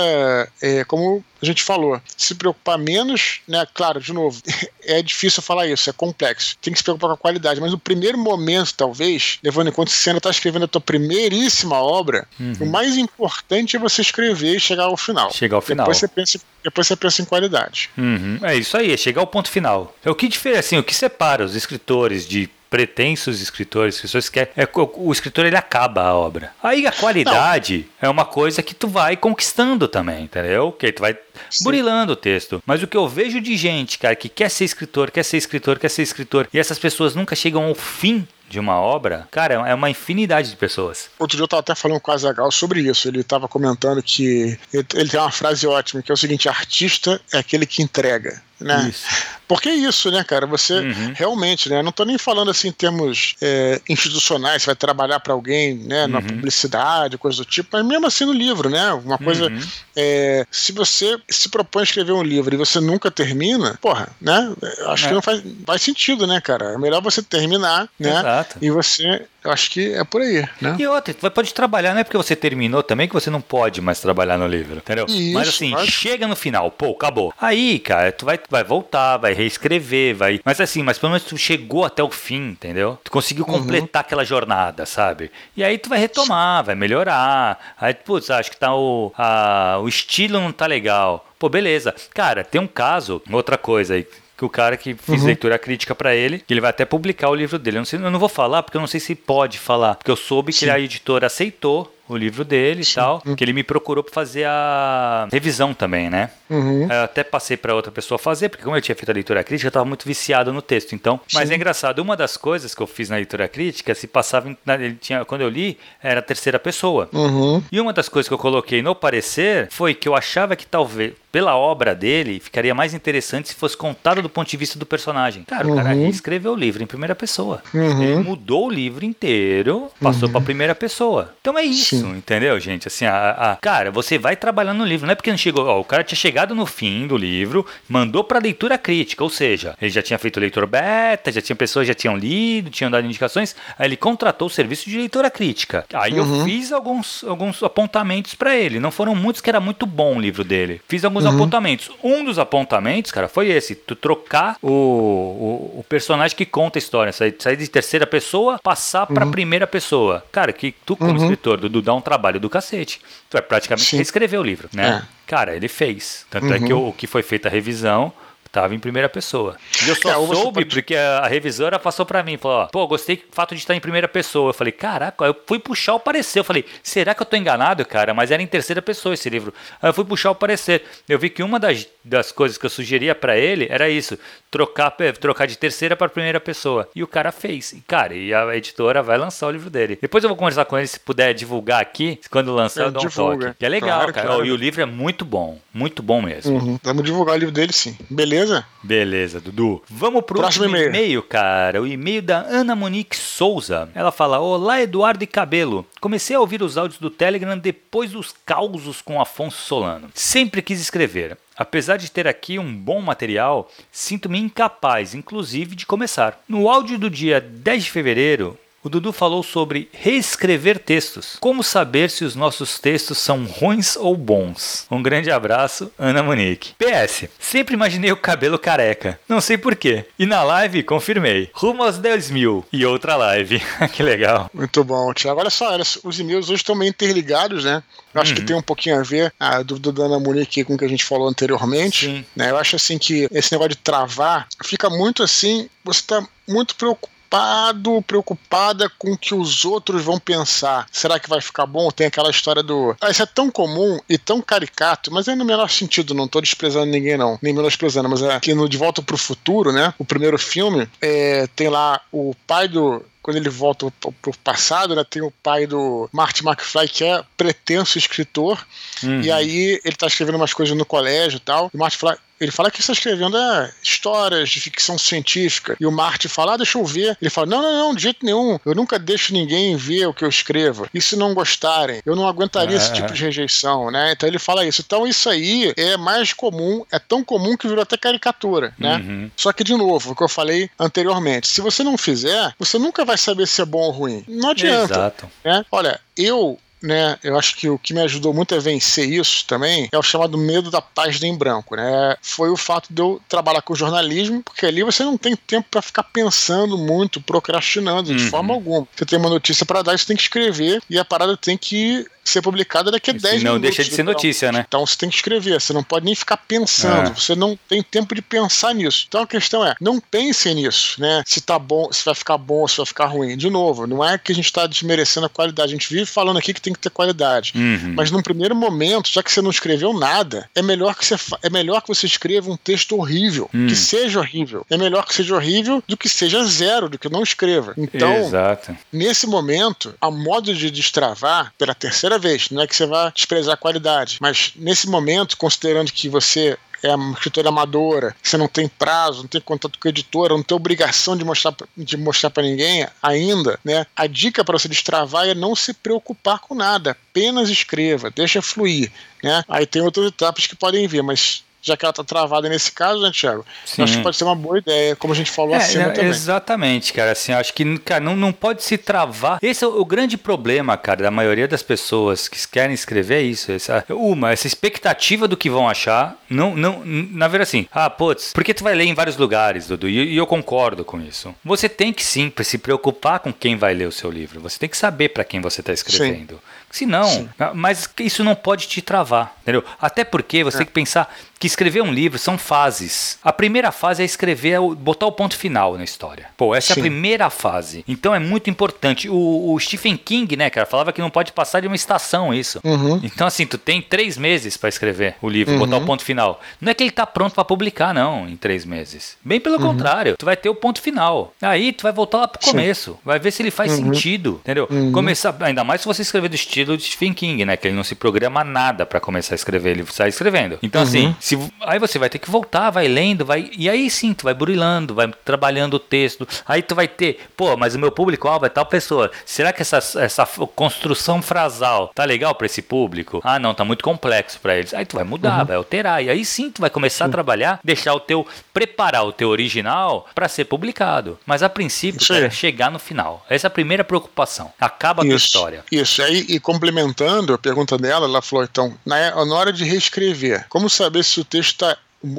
é, como a gente falou, se preocupar menos, né? Claro, de novo, é difícil falar isso, é complexo. Tem que se preocupar com a qualidade, mas no primeiro momento, talvez, levando em conta que você ainda está escrevendo a tua primeiríssima obra, o mais importante é você escrever e chegar ao final. Chegar ao final. Depois você pensa, depois você pensa em qualidade. Uhum. É isso aí, é chegar ao ponto final. É o que difere, assim, o que separa os escritores de pretensos escritores, escritores que é, é que o, escritor ele acaba a obra. Aí a qualidade é uma coisa que tu vai conquistando também, entendeu? Que tu vai Sim. burilando o texto. Mas o que eu vejo de gente, cara, que quer ser escritor, quer ser escritor, quer ser escritor, e essas pessoas nunca chegam ao fim de uma obra, cara, é uma infinidade de pessoas. Outro dia eu estava até falando com o Azagal sobre isso. Ele estava comentando que ele, tem uma frase ótima, que é o seguinte: artista é aquele que entrega. Né? Isso. Porque é isso, né, cara? Você Uhum. realmente, né? Não tô nem falando assim em termos é, institucionais, você vai trabalhar para alguém, né, na Uhum. publicidade, coisa do tipo, mas mesmo assim no livro, né? Uma coisa. Uhum. é, se você se propõe a escrever um livro e você nunca termina, porra, né? Acho É. que não faz, faz sentido, né, cara? É melhor você terminar, né? Exato. E você. Eu acho que é por aí, né? E outra, tu vai- pode trabalhar, não é porque você terminou também que você não pode mais trabalhar no livro, entendeu? Isso, mas assim, mas- chega no final, pô, acabou. Aí, cara, tu vai, vai voltar, vai reescrever, vai. Mas assim, mas pelo menos tu chegou até o fim, entendeu? Tu conseguiu Uhum. completar aquela jornada, sabe? E aí tu vai retomar, vai melhorar. Aí, putz, acho que tá o, a- o estilo não tá legal. Pô, beleza. Cara, tem um caso, outra coisa aí. Que o cara que fiz leitura crítica pra ele, que ele vai até publicar o livro dele. Eu não, sei, eu não vou falar, porque eu não sei se pode falar. Porque eu soube que Sim. a editora aceitou o livro dele e tal. Que ele me procurou pra fazer a revisão também, né? Uhum. Eu até passei pra outra pessoa fazer, porque como eu tinha feito a leitura crítica, eu tava muito viciado no texto. Então, mas Sim. é engraçado, uma das coisas que eu fiz na leitura crítica, se passava, ele tinha, quando eu li, era a terceira pessoa. Uhum. E uma das coisas que eu coloquei no parecer foi que eu achava que talvez, pela obra dele, ficaria mais interessante se fosse contado do ponto de vista do personagem. Cara, o cara Uhum. escreveu o livro em primeira pessoa. Uhum. Ele mudou o livro inteiro, passou pra primeira pessoa. Então é isso, Sim. entendeu, gente? Assim, a, a- cara, você vai trabalhando no livro, não é porque não chegou, ó, o cara tinha chegado no fim do livro, mandou pra leitura crítica, ou seja, ele já tinha feito leitor beta, já tinha pessoas já tinham lido, tinham dado indicações, aí ele contratou o serviço de leitura crítica. Aí eu fiz alguns, alguns apontamentos pra ele, não foram muitos que era muito bom o livro dele. Fiz alguns apontamentos. Um dos apontamentos, cara, foi esse, tu trocar o, o, o personagem que conta a história, sair, sair de terceira pessoa, passar pra primeira pessoa. Cara, que tu como escritor, Dudu, dá um trabalho do cacete. Tu vai praticamente Sim. reescrever o livro, né? É. Cara, ele fez. Tanto é que o, o que foi feita a revisão Tava em primeira pessoa. E eu só é, soube pode... porque a revisora passou para mim, falou, ó, pô, gostei do fato de estar em primeira pessoa. Eu falei, caraca, eu fui puxar o parecer. Eu falei, será que eu tô enganado, cara? Mas era em terceira pessoa esse livro. Aí eu fui puxar o parecer. Eu vi que uma das, das coisas que eu sugeria para ele era isso, trocar, trocar de terceira para primeira pessoa. E o cara fez. E, cara, e a editora vai lançar o livro dele. Depois eu vou conversar com ele se puder divulgar aqui, quando lançar eu dou um toque. Que é legal, claro, cara. Claro. E o livro é muito bom, muito bom mesmo. Uhum. Vamos divulgar o livro dele sim. Beleza? Beleza, Dudu. Vamos pro próximo e-mail, cara. O e-mail da Ana Monique Souza. Ela fala: Olá, Eduardo e Cabelo. Comecei a ouvir os áudios do Telegram depois dos causos com Afonso Solano. Sempre quis escrever. Apesar de ter aqui um bom material, sinto-me incapaz, inclusive, de começar. No áudio do dia 10 de fevereiro, o Dudu falou sobre reescrever textos. Como saber se os nossos textos são ruins ou bons? Um grande abraço, Ana Monique. PS, sempre imaginei o cabelo careca. Não sei porquê. E na live confirmei. Rumo aos 10 mil. E outra live. que legal. Muito bom, Tiago. Olha só, os e-mails hoje estão meio interligados, né? Eu acho uhum. que tem um pouquinho a ver a dúvida da Ana Monique com o que a gente falou anteriormente. Sim. Né? Eu acho assim que esse negócio de travar fica muito assim. Você está muito preocupado preocupado, preocupada com o que os outros vão pensar. Será que vai ficar bom? Tem aquela história do. Ah, isso é tão comum e tão caricato, mas é no menor sentido, não tô desprezando ninguém, não. Nem menosprezando, mas é que no De Volta pro Futuro, né? O primeiro filme, é, tem lá o pai do quando ele volta pro passado, né, tem o pai do Marty McFly, que é pretenso escritor, uhum. e aí ele tá escrevendo umas coisas no colégio e tal, e o Marty McFly, ele fala que está escrevendo é, histórias de ficção científica. E o Marty fala, ah, deixa eu ver. Ele fala, não, não, não, de jeito nenhum. Eu nunca deixo ninguém ver o que eu escrevo. E se não gostarem? Eu não aguentaria esse tipo de rejeição, né? Então ele fala isso. Então isso aí é mais comum, é tão comum que virou até caricatura, né? Uhum. Só que, de novo, o que eu falei anteriormente, se você não fizer, você nunca vai saber se é bom ou ruim. Não adianta. Exato. Né? Olha, eu né, eu acho que o que me ajudou muito a vencer isso também é o chamado medo da página em branco, né? Foi o fato de eu trabalhar com jornalismo, porque ali você não tem tempo para ficar pensando muito, procrastinando de uhum. forma alguma. Você tem uma notícia para dar, você tem que escrever e a parada tem que ser publicada daqui a 10 minutos. Não deixa de ser notícia, né? Então você tem que escrever, você não pode nem ficar pensando, é. você não tem tempo de pensar nisso. Então a questão é, não pensem nisso, né? Se tá bom, se vai ficar bom, se vai ficar ruim. De novo, não é que a gente está desmerecendo a qualidade, a gente vive falando aqui que tem que ter qualidade. Uhum. Mas num primeiro momento, já que você não escreveu nada, é melhor que você, é melhor que você escreva um texto horrível, uhum. que seja horrível. É melhor que seja horrível do que seja zero, do que não escreva. Então, Exato. nesse momento, a modo de destravar, pela terceira vez, não é que você vá desprezar a qualidade, mas nesse momento, considerando que você é uma escritora amadora, você não tem prazo, não tem contato com a editora, não tem obrigação de mostrar de mostrar para ninguém ainda, né? A dica para você destravar é não se preocupar com nada, apenas escreva, deixa fluir, né? Aí tem outras etapas que podem vir, mas já que ela está travada nesse caso, né, Thiago? Sim. Acho que pode ser uma boa ideia, como a gente falou é, acima é, também. Exatamente, cara. Assim, acho que cara, não, não pode se travar. Esse é o, o, grande problema, cara, da maioria das pessoas que querem escrever é isso. Essa, uma, essa expectativa do que vão achar. Não, não, na verdade, assim, ah, putz, porque tu vai ler em vários lugares, Dudu, e, e eu concordo com isso. Você tem que sim se preocupar com quem vai ler o seu livro. Você tem que saber para quem você está escrevendo. Sim. Se não, mas isso não pode te travar, entendeu? Até porque você é. tem que pensar que escrever um livro são fases. A primeira fase é escrever, botar o ponto final na história. Pô, essa Sim. é a primeira fase. Então é muito importante. O, o, Stephen King, né, cara, falava que não pode passar de uma estação isso. Uhum. Então, assim, tu tem três meses para escrever o livro, uhum. botar o ponto final. Não é que ele tá pronto para publicar, não, em três meses. Bem pelo uhum. contrário, tu vai ter o ponto final. Aí tu vai voltar lá pro começo. Sim. Vai ver se ele faz uhum. sentido, entendeu? Uhum. Começar, ainda mais se você escrever do estilo de Stephen King, né? Que ele não se programa nada para começar a escrever, ele sai escrevendo. Então, assim, uhum. Se, aí você vai ter que voltar, vai lendo, vai. E aí sim, tu vai burilando, vai trabalhando o texto. Aí tu vai ter, pô, mas o meu público-alvo é tal pessoa. Será que essa, essa construção frasal tá legal para esse público? Ah, não, tá muito complexo para eles. Aí tu vai mudar, uhum. vai alterar. E aí sim tu vai começar uhum. a trabalhar, deixar o teu. preparar o teu original para ser publicado. Mas a princípio, cara, é chegar no final. Essa é a primeira preocupação. Acaba Isso. a tua história. Isso. Aí, e complementando a pergunta dela, ela falou, então, na, na hora de reescrever, como saber se o texto está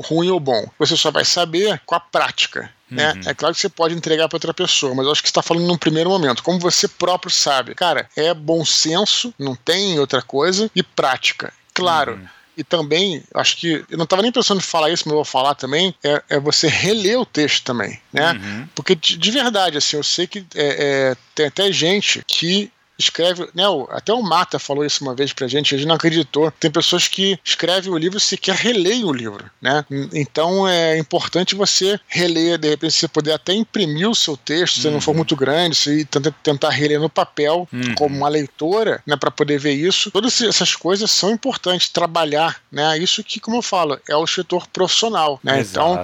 ruim ou bom. Você só vai saber com a prática. Né? Uhum. É claro que você pode entregar para outra pessoa, mas eu acho que está falando num primeiro momento. Como você próprio sabe, cara, é bom senso, não tem outra coisa, e prática. Claro. Uhum e também, acho que, eu não estava nem pensando em falar isso, mas eu vou falar também, é, é você reler o texto também, né? Uhum. Porque de, de, verdade, assim, eu sei que é, é, tem até gente que escreve, né, até o Mata falou isso uma vez pra gente, a gente não acreditou. Tem pessoas que escrevem o livro e sequer releem o livro, né? Então é importante você reler, de repente você poder até imprimir o seu texto, uhum. se não for uhum. muito grande, se tentar reler no papel uhum. como uma leitora, né, para poder ver isso. Todas essas coisas são importantes trabalhar, né? Isso que, como eu falo, é o escritor profissional, né? Então,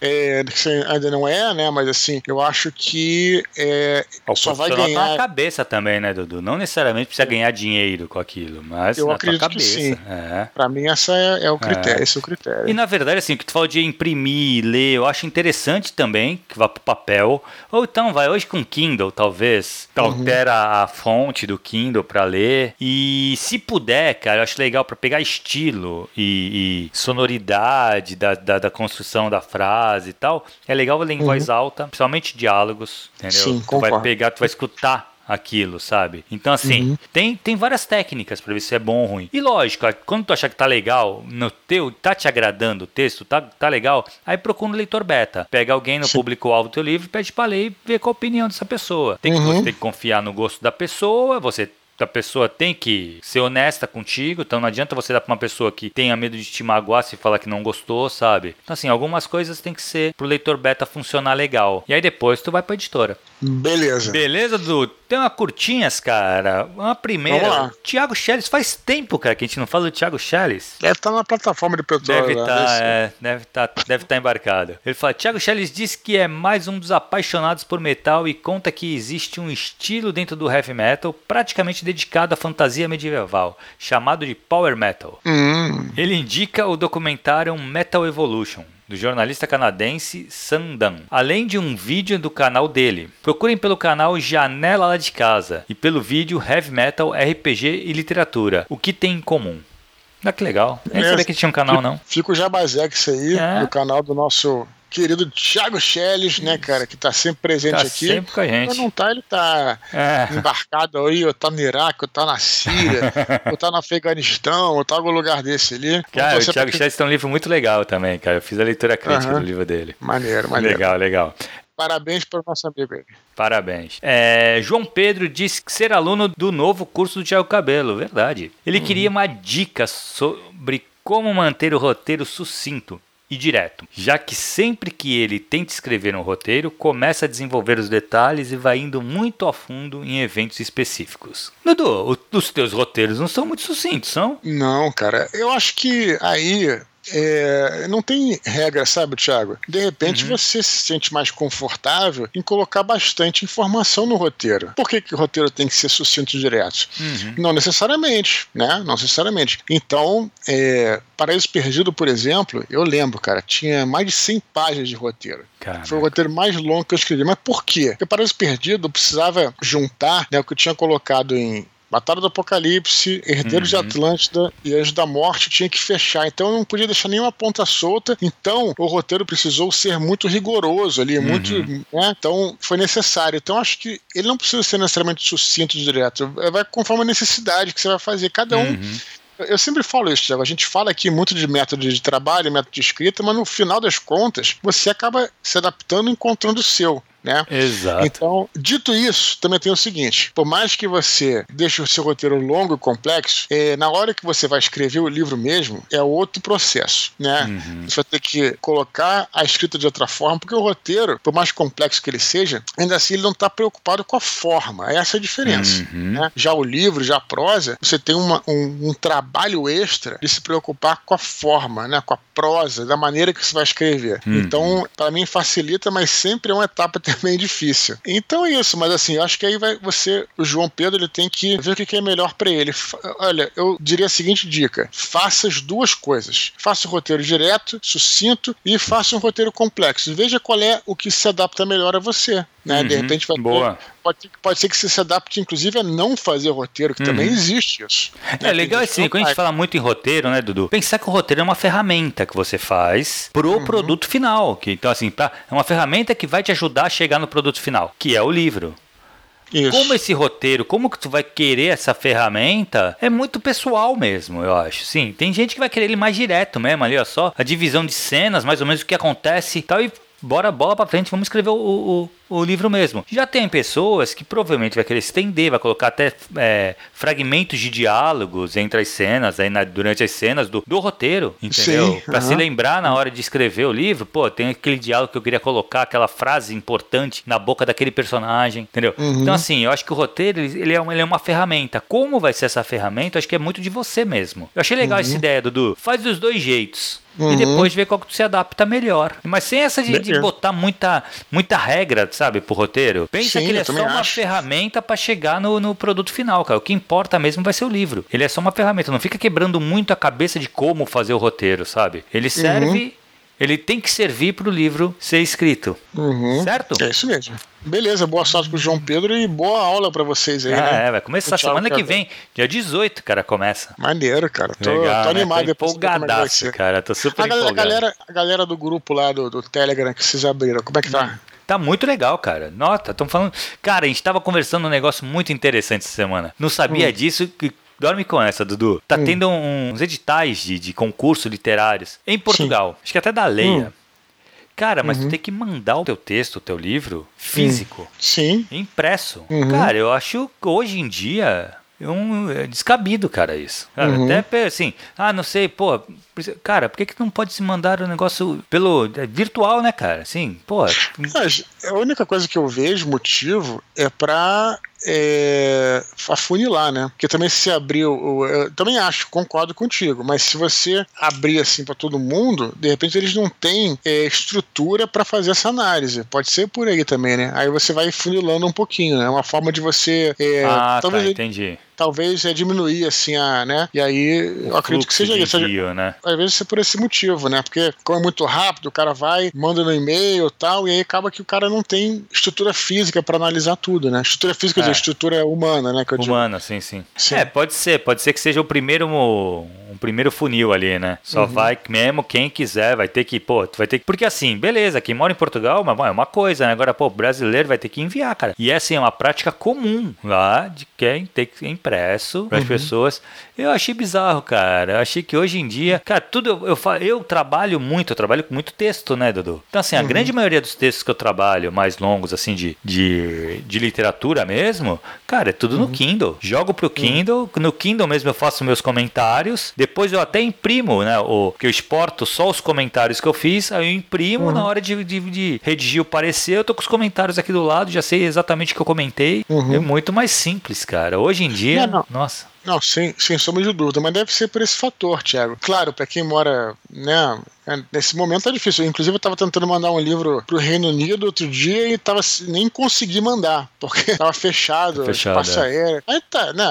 é, ainda não é, né? Mas assim, eu acho que é, só vai tá ganhar. na cabeça também, né, Dudu? Não necessariamente precisa ganhar dinheiro com aquilo, mas eu na acredito tua cabeça. Que sim. É. Pra mim, essa é, é o critério, é. esse é o critério. E na verdade, assim, o que tu falou de imprimir, ler, eu acho interessante também que vá pro papel. Ou então vai hoje com Kindle, talvez. Uhum. Altera a fonte do Kindle para ler. E se puder, cara, eu acho legal para pegar estilo e, e sonoridade da, da, da construção da frase frase e tal, é legal ler em uhum. voz alta, principalmente diálogos, entendeu? Sim, tu vai pegar, tu vai escutar aquilo, sabe? Então, assim, uhum. tem, tem várias técnicas para ver se é bom ou ruim. E lógico, quando tu achar que tá legal, no teu, tá te agradando o texto, tá, tá legal, aí procura um leitor beta. Pega alguém no público-alvo do teu livro, pede pra ler e ver qual a opinião dessa pessoa. Tem que, uhum. Você tem que confiar no gosto da pessoa, você a pessoa tem que ser honesta contigo, então não adianta você dar pra uma pessoa que tenha medo de te magoar se falar que não gostou, sabe? Então, assim, algumas coisas tem que ser pro leitor beta funcionar legal. E aí depois tu vai pra editora. Beleza. Beleza, Dudu? Tem uma curtinhas, cara. Uma primeira. Tiago Schelles, faz tempo, cara, que a gente não fala do Tiago Schelles. Deve estar tá na plataforma de petróleo. Deve estar, tá, é, deve estar tá, deve tá embarcado. Ele fala: Tiago Schelles diz que é mais um dos apaixonados por metal e conta que existe um estilo dentro do heavy metal praticamente dedicado à fantasia medieval, chamado de Power Metal. Hum. Ele indica o documentário Metal Evolution do jornalista canadense Sandan, além de um vídeo do canal dele. Procurem pelo canal Janela lá de Casa e pelo vídeo Heavy Metal, RPG e Literatura. O que tem em comum? Ah, que legal. Nem é, sabia que tinha um canal, não. Fica o jabazex aí, é. do canal do nosso querido Thiago Schelles, né, cara, que tá sempre presente tá aqui. Sempre com a gente. Quando não tá, ele tá é. embarcado aí, ou tá no Iraque, ou tá na Síria, ou tá no Afeganistão, ou tá em algum lugar desse ali. Cara, o Thiago pra... Schelles tem um livro muito legal também, cara. Eu fiz a leitura crítica uhum. do livro dele. Maneiro, maneiro. Legal, legal. Parabéns para o nosso amigo aí. Parabéns. É, João Pedro disse que ser aluno do novo curso do Thiago Cabelo. Verdade. Ele uhum. queria uma dica sobre como manter o roteiro sucinto e direto, já que sempre que ele tenta escrever um roteiro, começa a desenvolver os detalhes e vai indo muito a fundo em eventos específicos. Dudu, os teus roteiros não são muito sucintos, são? Não, cara. Eu acho que aí é, não tem regra, sabe, Thiago? De repente uhum. você se sente mais confortável em colocar bastante informação no roteiro. Por que, que o roteiro tem que ser sucinto e direto? Uhum. Não necessariamente, né? Não necessariamente. Então, é, Paraíso Perdido, por exemplo, eu lembro, cara, tinha mais de 100 páginas de roteiro. Caraca. Foi o roteiro mais longo que eu escrevi. Mas por quê? Porque Paraíso Perdido precisava juntar né, o que eu tinha colocado em Batalha do Apocalipse, Herdeiros uhum. de Atlântida e Anjos da Morte tinha que fechar. Então eu não podia deixar nenhuma ponta solta. Então o roteiro precisou ser muito rigoroso ali, uhum. muito. Né? Então foi necessário. Então acho que ele não precisa ser necessariamente sucinto direto. Vai conforme a necessidade que você vai fazer. Cada um. Uhum. Eu sempre falo isso, Thiago. A gente fala aqui muito de método de trabalho, método de escrita, mas no final das contas, você acaba se adaptando e encontrando o seu né? Exato. Então, dito isso, também tem o seguinte: por mais que você deixe o seu roteiro longo e complexo, é, na hora que você vai escrever o livro mesmo, é outro processo, né? Uhum. Você vai ter que colocar a escrita de outra forma, porque o roteiro, por mais complexo que ele seja, ainda assim ele não está preocupado com a forma. Essa é a diferença. Uhum. Né? Já o livro, já a prosa, você tem uma, um, um trabalho extra de se preocupar com a forma, né? Com a prosa, da maneira que você vai escrever. Uhum. Então, para mim facilita, mas sempre é uma etapa também difícil. Então é isso, mas assim, eu acho que aí vai você, o João Pedro, ele tem que ver o que é melhor para ele. Olha, eu diria a seguinte dica: faça as duas coisas. Faça o roteiro direto, sucinto e faça um roteiro complexo. Veja qual é o que se adapta melhor a você. Né? Uhum, de repente vai boa. Pode, pode ser que você se adapte, inclusive, a não fazer roteiro, que uhum. também existe isso. É legal assim, quando a gente fala muito em roteiro, né, Dudu? Pensar que o roteiro é uma ferramenta que você faz pro uhum. produto final. Que, então, assim, pra, é uma ferramenta que vai te ajudar a chegar no produto final, que é o livro. Isso. Como esse roteiro, como que tu vai querer essa ferramenta, é muito pessoal mesmo, eu acho. Sim, tem gente que vai querer ele mais direto mesmo ali, ó, só a divisão de cenas, mais ou menos o que acontece e tal, e bora bola pra frente, vamos escrever o, o, o livro mesmo. Já tem pessoas que provavelmente vai querer estender, vai colocar até é, fragmentos de diálogos entre as cenas, aí na, durante as cenas do, do roteiro, entendeu? Sim, pra se lembrar na hora de escrever o livro, pô, tem aquele diálogo que eu queria colocar, aquela frase importante na boca daquele personagem, entendeu? Uhum. Então, assim, eu acho que o roteiro, ele é, uma, ele é uma ferramenta. Como vai ser essa ferramenta? Eu acho que é muito de você mesmo. Eu achei legal uhum. essa ideia, Dudu. Faz dos dois jeitos. Uhum. E depois ver qual que tu se adapta melhor. Mas sem essa de, de botar muita, muita regra, sabe, pro roteiro. Pensa Sim, que ele é só uma acho. ferramenta para chegar no, no produto final, cara. O que importa mesmo vai ser o livro. Ele é só uma ferramenta. Não fica quebrando muito a cabeça de como fazer o roteiro, sabe? Ele serve. Uhum. Ele tem que servir para o livro ser escrito. Uhum. Certo? É isso mesmo. Beleza, boa sorte com o João Pedro e boa aula para vocês aí. Ah, né? É, vai começar semana que vem, dia 18, cara, começa. Maneiro, cara. Tô, Legal, tô né? animado. Tô é empolgadaço, cara. Tô super a empolgado. Galera, a galera do grupo lá do, do Telegram que vocês abriram, como é que tá? Tá muito legal, cara. Nota, estão falando. Cara, a gente tava conversando um negócio muito interessante essa semana. Não sabia hum. disso. Que... Dorme com essa, Dudu. Tá hum. tendo uns editais de, de concurso literários em Portugal. Sim. Acho que até da Leia. Hum. Cara, mas uhum. tu tem que mandar o teu texto, o teu livro, físico. Sim. Impresso. Uhum. Cara, eu acho que hoje em dia um é descabido, cara, isso. Cara, uhum. Até assim, ah, não sei, pô, cara, por que, que não pode se mandar o negócio pelo é, virtual, né, cara? Sim, pô. Mas a única coisa que eu vejo motivo é pra é, afunilar, né? Porque também se abrir, eu também acho, concordo contigo, mas se você abrir assim para todo mundo, de repente eles não têm é, estrutura para fazer essa análise. Pode ser por aí também, né? Aí você vai funilando um pouquinho, né? É uma forma de você. É, ah, tá, entendi talvez é diminuir assim a, né? E aí eu acredito que seja isso. Envio, né? Às vezes é por esse motivo, né? Porque como é muito rápido, o cara vai, manda no e-mail tal, e aí acaba que o cara não tem estrutura física para analisar tudo, né? Estrutura física, é. dizer, estrutura humana, né? humana, sim, sim, sim, É, pode ser, pode ser que seja o primeiro um primeiro funil ali, né? Só uhum. vai mesmo quem quiser, vai ter que, pô, tu vai ter que. Porque assim, beleza, quem mora em Portugal é uma coisa, né? Agora, pô, brasileiro vai ter que enviar, cara. E é assim, é uma prática comum lá de quem tem que impresso para as uhum. pessoas. Eu achei bizarro, cara. Eu achei que hoje em dia, cara, tudo eu, eu, eu trabalho muito, eu trabalho com muito texto, né, Dudu? Então, assim, a uhum. grande maioria dos textos que eu trabalho, mais longos, assim, de, de, de literatura mesmo, cara, é tudo no uhum. Kindle. Jogo pro Kindle, no Kindle mesmo eu faço meus comentários, depois eu até imprimo, né? O, que eu exporto só os comentários que eu fiz, aí eu imprimo uhum. na hora de, de, de, redigir o parecer, eu tô com os comentários aqui do lado, já sei exatamente o que eu comentei. Uhum. É muito mais simples, cara. Hoje em dia, não, não. nossa. Não, sem, sem sombra de dúvida, mas deve ser por esse fator, Thiago. Claro, para quem mora, né, é, nesse momento tá difícil. Inclusive, eu estava tentando mandar um livro pro Reino Unido outro dia e tava, nem consegui mandar, porque estava fechado, fechado é. aéreo. Aí tá, né,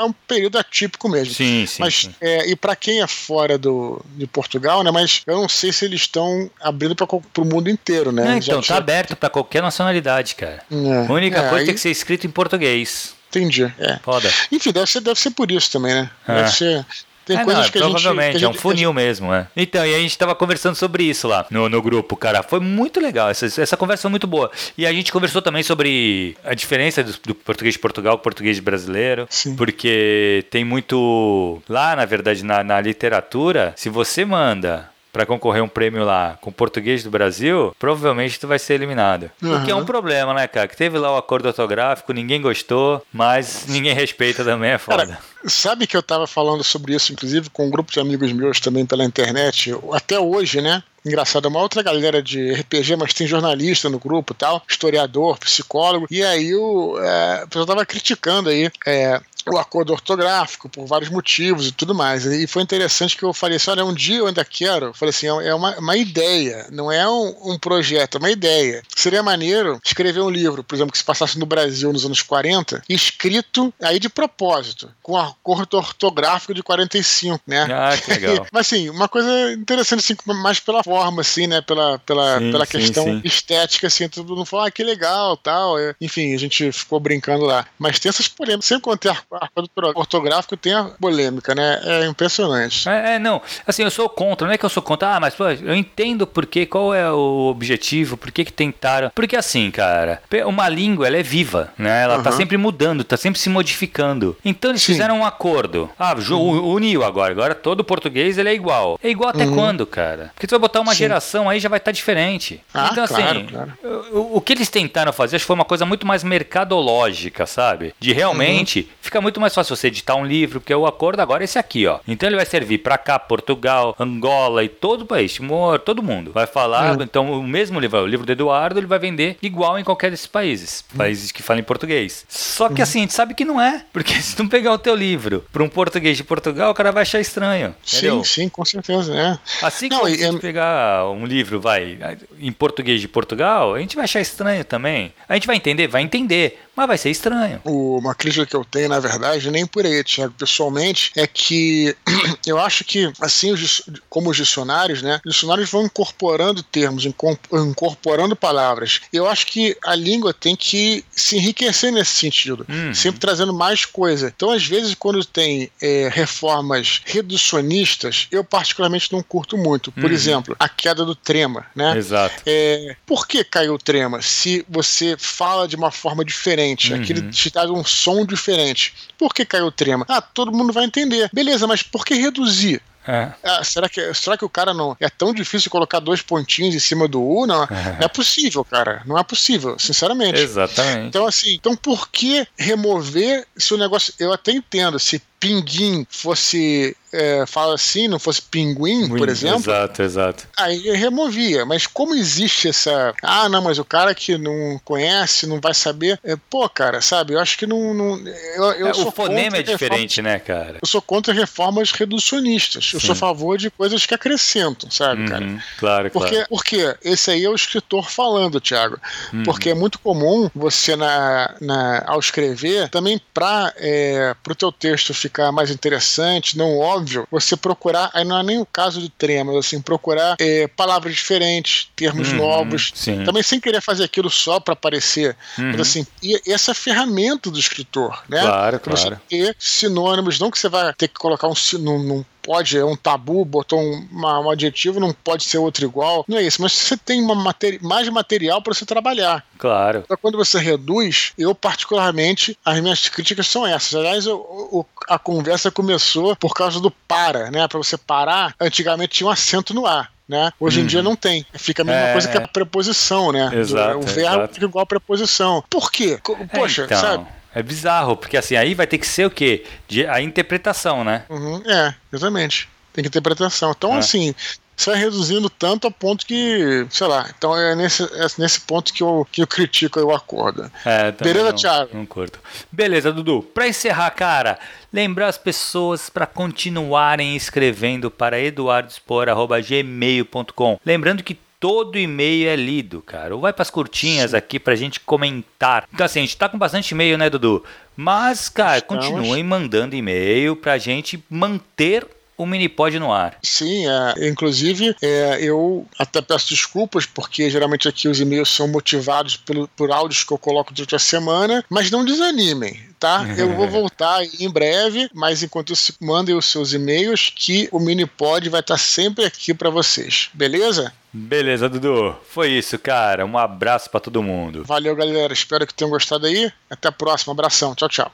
é um período atípico mesmo. Sim, sim. Mas, sim. É, e para quem é fora do, de Portugal, né, mas eu não sei se eles estão abrindo para o mundo inteiro, né? Não, então, Já tá aberto para qualquer nacionalidade, cara. É, a única coisa aí... tem que ser escrito em português. Entendi. É. Foda. Enfim, deve ser, deve ser por isso também, né? É. Deve ser. Tem é, coisas não, que a provavelmente, gente, provavelmente, é um funil gente... mesmo, é. Então, e a gente tava conversando sobre isso lá no, no grupo, cara. Foi muito legal, essa, essa conversa foi muito boa. E a gente conversou também sobre a diferença do, do português de Portugal com o português brasileiro. Sim. Porque tem muito. Lá, na verdade, na, na literatura, se você manda para concorrer um prêmio lá com português do Brasil, provavelmente tu vai ser eliminado. Uhum. O que é um problema, né, cara? Que teve lá o acordo ortográfico, ninguém gostou, mas ninguém respeita também, é foda. Cara, sabe que eu tava falando sobre isso, inclusive, com um grupo de amigos meus também pela internet, até hoje, né? Engraçado, é uma outra galera de RPG, mas tem jornalista no grupo tal, historiador, psicólogo, e aí o, é, pessoal tava criticando aí é, o acordo ortográfico por vários motivos e tudo mais. E foi interessante que eu falei assim: olha, um dia eu ainda quero. Eu falei assim: é uma, uma ideia, não é um, um, projeto, é uma ideia. Seria maneiro escrever um livro, por exemplo, que se passasse no Brasil nos anos 40, escrito aí de propósito, com acordo ortográfico de 45, né? Ah, que legal. Mas assim, uma coisa interessante, assim, mais pela forma, assim, né? Pela, pela, sim, pela sim, questão sim. estética, assim, todo mundo falou, ah, que legal tal. Enfim, a gente ficou brincando lá. Mas tem essas polêmicas. Sempre quando tem acordo ortográfico tem a polêmica, né? É impressionante. É, é, não. Assim, eu sou contra, não é que eu sou contra, ah, mas pô, eu entendo por que, qual é o objetivo, por que que tentaram. Porque assim, cara, uma língua, ela é viva, né? Ela uhum. tá sempre mudando, tá sempre se modificando. Então eles Sim. fizeram um acordo. Ah, uhum. uniu agora. Agora todo português ele é igual. É igual até uhum. quando, cara? Porque tu vai botar uma Sim. geração aí já vai estar tá diferente. Ah, então, assim, claro, claro. O, o, que eles tentaram fazer acho que foi uma coisa muito mais mercadológica, sabe? De realmente uhum. Muito mais fácil você editar um livro, porque o acordo agora é esse aqui, ó. Então ele vai servir para cá, Portugal, Angola e todo o país, Timor, todo mundo. Vai falar, uhum. então o mesmo livro, o livro do Eduardo, ele vai vender igual em qualquer desses países, uhum. países que falam em português. Só que uhum. assim, a gente sabe que não é, porque se tu pegar o teu livro para um português de Portugal, o cara vai achar estranho. Entendeu? Sim, sim, com certeza, é. Assim que se é... pegar um livro, vai, em português de Portugal, a gente vai achar estranho também. A gente vai entender, vai entender mas vai ser estranho. Uma crítica que eu tenho, na verdade, nem por aí, Thiago, pessoalmente, é que eu acho que, assim, os, como os dicionários, né, os dicionários vão incorporando termos, incorporando palavras. Eu acho que a língua tem que se enriquecer nesse sentido, uhum. sempre trazendo mais coisa. Então, às vezes, quando tem é, reformas reducionistas, eu particularmente não curto muito. Por uhum. exemplo, a queda do trema, né? Exato. É, por que caiu o trema? Se você fala de uma forma diferente diferente, uhum. aquele te dá um som diferente. Por que caiu o trema? Ah, todo mundo vai entender. Beleza, mas por que reduzir? É. Ah, será, que, será que o cara não. É tão difícil colocar dois pontinhos em cima do U? Não, é. não é possível, cara. Não é possível, sinceramente. Exatamente. Então, assim, então por que remover se o negócio. Eu até entendo, se pinguim fosse é, fala assim, não fosse pinguim, por exemplo. Exato, exato. Aí removia. Mas como existe essa. Ah, não, mas o cara que não conhece, não vai saber. É, pô, cara, sabe? Eu acho que não. não eu, eu é, o fonema é diferente, reformas, né, cara? Eu sou contra reformas reducionistas. Sim. Eu sou a favor de coisas que acrescentam, sabe, uhum, cara? Claro, porque, claro. Porque esse aí é o escritor falando, Thiago. Uhum. Porque é muito comum você, na, na, ao escrever, também para é, o teu texto ficar mais interessante, não óbvio você procurar, aí não é nem o caso do trema, mas assim, procurar é, palavras diferentes, termos uhum, novos. Sim. Também sem querer fazer aquilo só para aparecer. Uhum. Mas assim, e essa ferramenta do escritor, né? Claro, pra claro. Você ter sinônimos, não que você vai ter que colocar um num, pode, é um tabu, botou um, uma, um adjetivo, não pode ser outro igual. Não é isso, mas você tem uma materi mais material para você trabalhar. Claro. Então, quando você reduz, eu particularmente, as minhas críticas são essas. Aliás, eu, eu, a conversa começou por causa do para, né? Para você parar, antigamente tinha um acento no ar. Né? Hoje em dia não tem. Fica a mesma é, coisa que a preposição, né? Exato, o verbo exato. fica igual a preposição. Por quê? Poxa, é, então. sabe? É bizarro, porque assim, aí vai ter que ser o quê? De, a interpretação, né? Uhum, é, exatamente. Tem que interpretação. Então, é. assim, você vai reduzindo tanto a ponto que, sei lá, então é nesse, é nesse ponto que eu, que eu critico o acordo. É, Beleza, não, Thiago? Não curto. Beleza, Dudu. Pra encerrar, cara, lembrar as pessoas para continuarem escrevendo para eduardospor.gmail.com. Lembrando que todo e-mail é lido, cara. Ou vai para as curtinhas Sim. aqui pra gente comentar. Então, assim, a gente tá com bastante e-mail, né, Dudu? Mas, cara, Estamos. continuem mandando e-mail pra gente manter o Minipod no ar. Sim, é, inclusive é, eu até peço desculpas, porque geralmente aqui os e-mails são motivados pelo, por áudios que eu coloco durante a semana, mas não desanimem, tá? Eu vou voltar em breve, mas enquanto isso, mandem os seus e-mails que o Minipod vai estar sempre aqui para vocês, beleza? Beleza, Dudu. Foi isso, cara. Um abraço para todo mundo. Valeu, galera. Espero que tenham gostado aí. Até a próxima. Abração. Tchau, tchau.